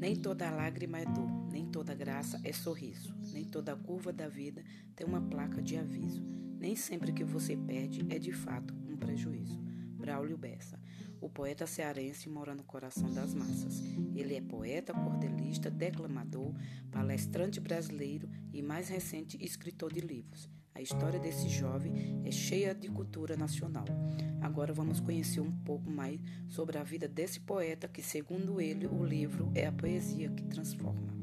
Nem toda lágrima é dor, nem toda graça é sorriso, nem toda curva da vida tem uma placa de aviso. Nem sempre que você perde é de fato um prejuízo. Braulio Bessa. O poeta cearense mora no coração das massas. Ele é poeta, cordelista, declamador, palestrante brasileiro e, mais recente, escritor de livros. A história desse jovem é cheia de cultura nacional. Agora vamos conhecer um pouco mais sobre a vida desse poeta que, segundo ele, o livro é a poesia que transforma.